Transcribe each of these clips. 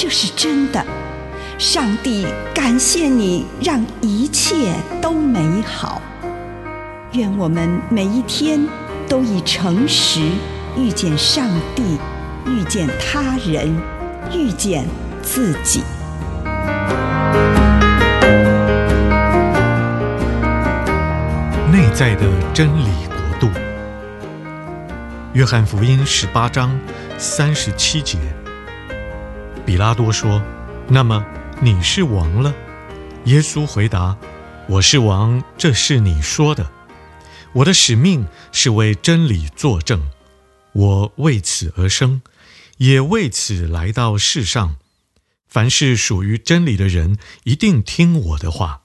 这是真的。上帝感谢你，让一切都美好。愿我们每一天都以诚实遇见上帝，遇见他人，遇见自己。内在的真理国度，约翰福音十八章三十七节，比拉多说：“那么你是王了？”耶稣回答：“我是王，这是你说的。我的使命是为真理作证，我为此而生，也为此来到世上。凡是属于真理的人，一定听我的话。”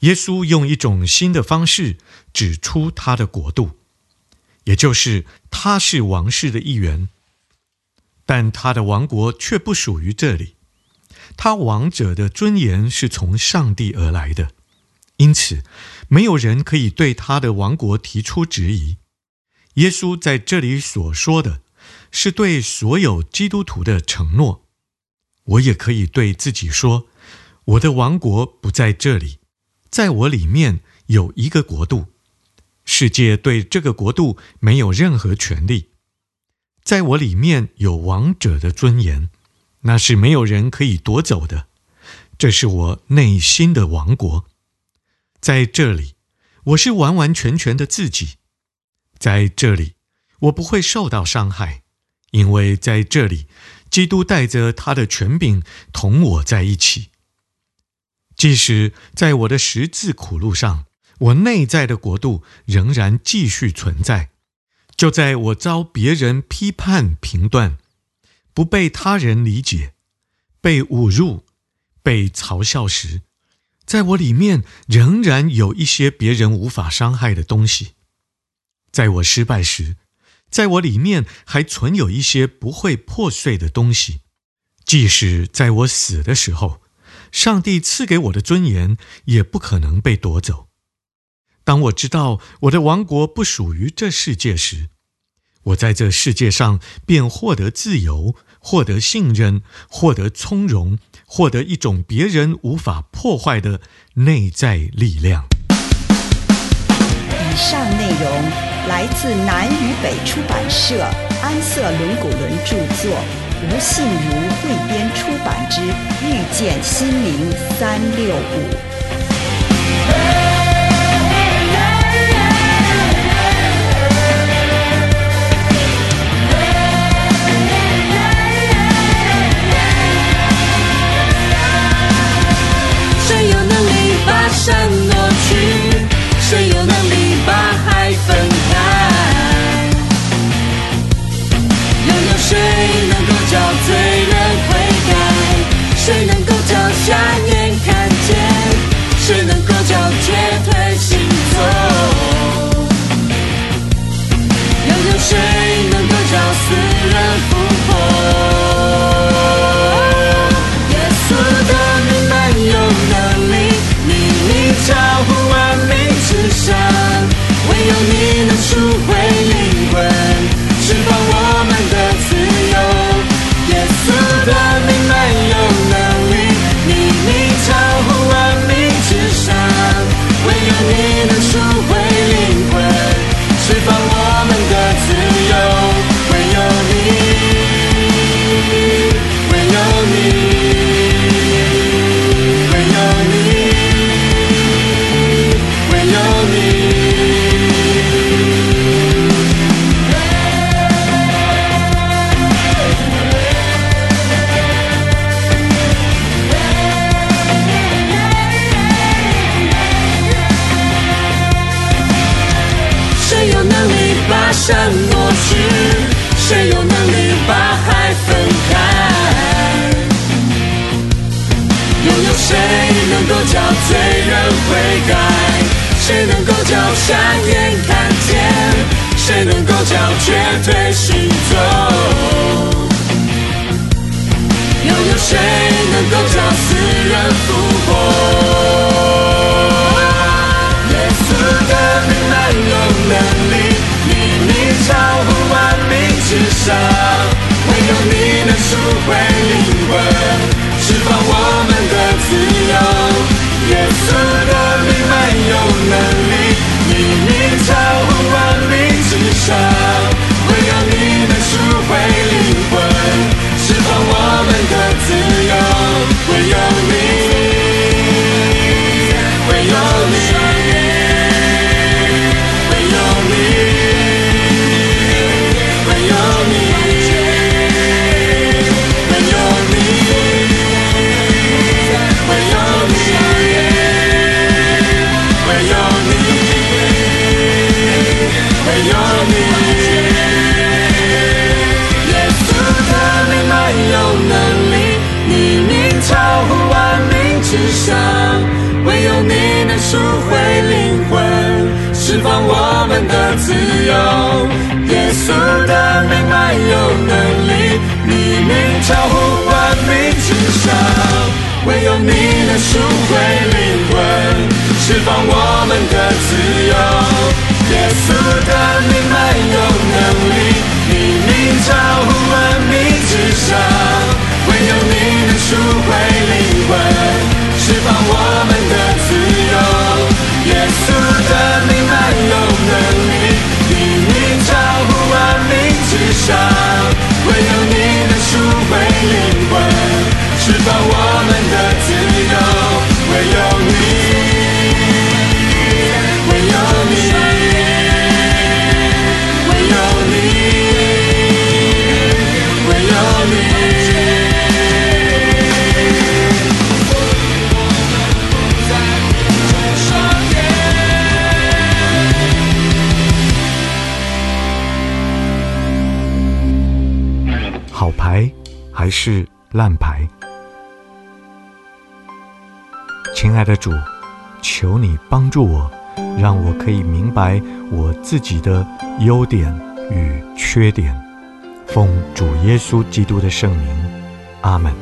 耶稣用一种新的方式指出他的国度，也就是他是王室的一员，但他的王国却不属于这里。他王者的尊严是从上帝而来的，因此没有人可以对他的王国提出质疑。耶稣在这里所说的是对所有基督徒的承诺。我也可以对自己说：我的王国不在这里。在我里面有一个国度，世界对这个国度没有任何权利。在我里面有王者的尊严，那是没有人可以夺走的。这是我内心的王国，在这里我是完完全全的自己。在这里我不会受到伤害，因为在这里基督带着他的权柄同我在一起。即使在我的十字苦路上，我内在的国度仍然继续存在。就在我遭别人批判评断，不被他人理解，被侮辱、被嘲笑时，在我里面仍然有一些别人无法伤害的东西。在我失败时，在我里面还存有一些不会破碎的东西。即使在我死的时候。上帝赐给我的尊严也不可能被夺走。当我知道我的王国不属于这世界时，我在这世界上便获得自由，获得信任，获得从容，获得一种别人无法破坏的内在力量。以上内容来自南与北出版社安瑟伦古伦著作。吴信如汇编出版之《遇见心灵三六五》。叫罪人悔改？谁能够叫瞎眼看见？谁能够叫瘸腿行走？又有谁能够叫死人复活？耶稣的名满有能力，你名超乎万名之上，唯有你能赎回唯有你能赎回灵魂，释放我们的自由。耶稣的名满有能力，你名超乎万名之上。唯有你能赎回灵魂，释放我们的自由。耶稣的名满有能力，你名超乎万名之上。唯有你能赎回灵魂。释放我们的自由，耶稣的名满有能力，你名超乎万名之上，唯有你能赎回灵魂，释放我是烂牌，亲爱的主，求你帮助我，让我可以明白我自己的优点与缺点。奉主耶稣基督的圣名，阿门。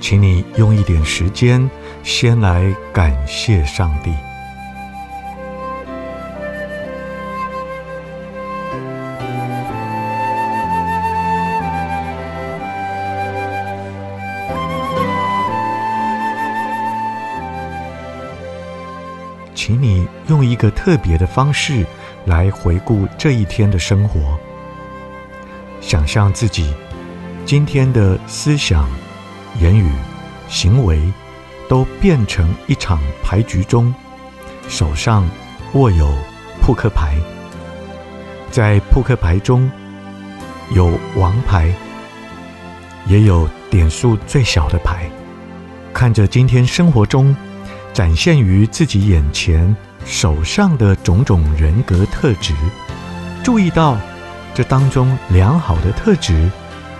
请你用一点时间，先来感谢上帝。请你用一个特别的方式来回顾这一天的生活，想象自己今天的思想、言语、行为都变成一场牌局中，手上握有扑克牌，在扑克牌中有王牌，也有点数最小的牌，看着今天生活中。展现于自己眼前手上的种种人格特质，注意到这当中良好的特质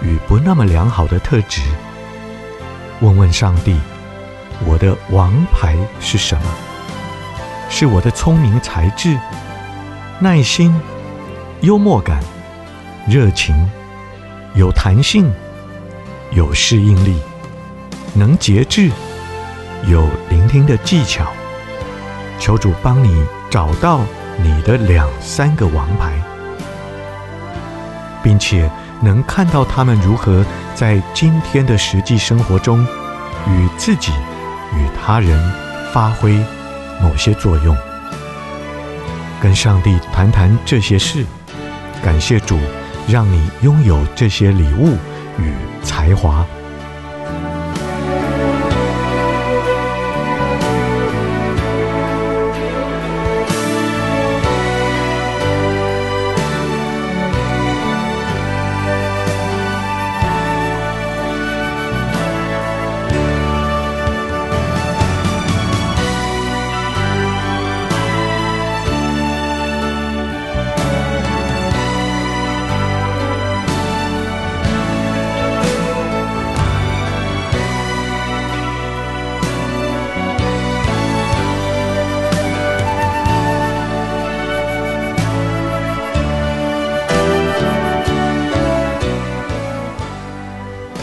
与不那么良好的特质。问问上帝，我的王牌是什么？是我的聪明才智、耐心、幽默感、热情、有弹性、有适应力、能节制。有聆听的技巧，求主帮你找到你的两三个王牌，并且能看到他们如何在今天的实际生活中与自己与他人发挥某些作用。跟上帝谈谈这些事，感谢主让你拥有这些礼物与才华。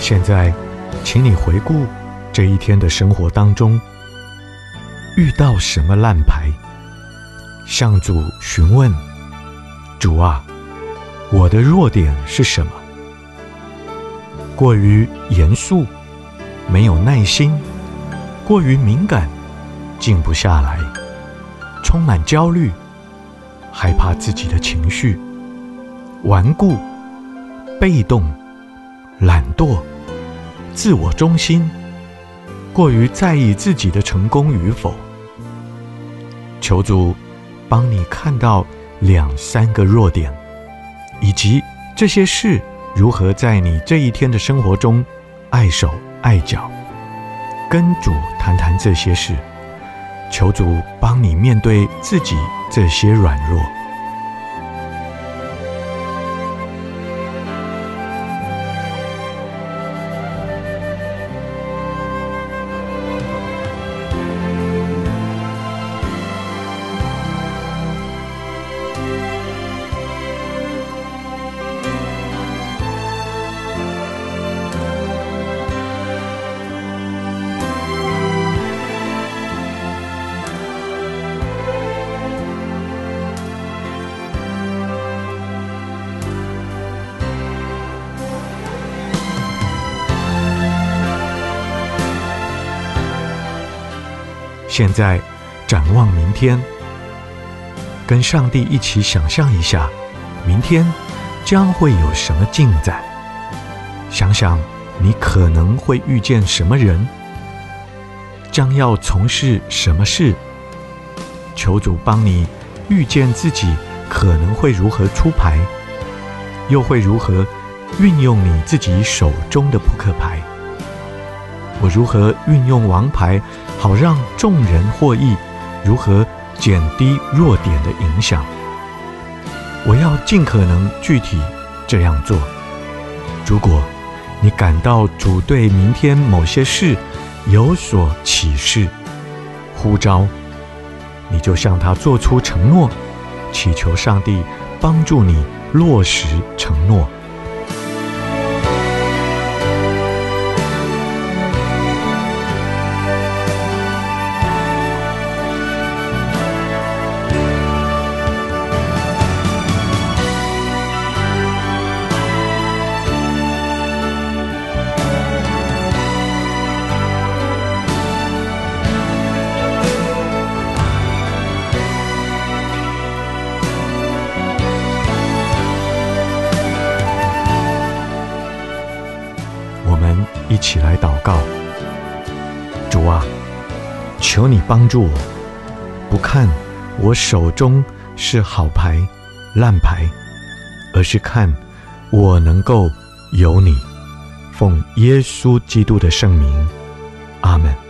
现在，请你回顾这一天的生活当中，遇到什么烂牌，向主询问：主啊，我的弱点是什么？过于严肃，没有耐心，过于敏感，静不下来，充满焦虑，害怕自己的情绪，顽固，被动，懒惰，自我中心，过于在意自己的成功与否。求主帮你看到两三个弱点，以及这些事。如何在你这一天的生活中碍手碍脚？跟主谈谈这些事，求主帮你面对自己这些软弱。现在展望明天，跟上帝一起想象一下，明天将会有什么进展？想想你可能会遇见什么人，将要从事什么事？求主帮你预见自己可能会如何出牌，又会如何运用你自己手中的扑克牌？我如何运用王牌，好让众人获益？如何减低弱点的影响？我要尽可能具体这样做。如果你感到主对明天某些事有所启示、呼召，你就向他做出承诺，祈求上帝帮助你落实承诺。告，主啊，求你帮助我，不看我手中是好牌、烂牌，而是看我能够有你。奉耶稣基督的圣名，阿门。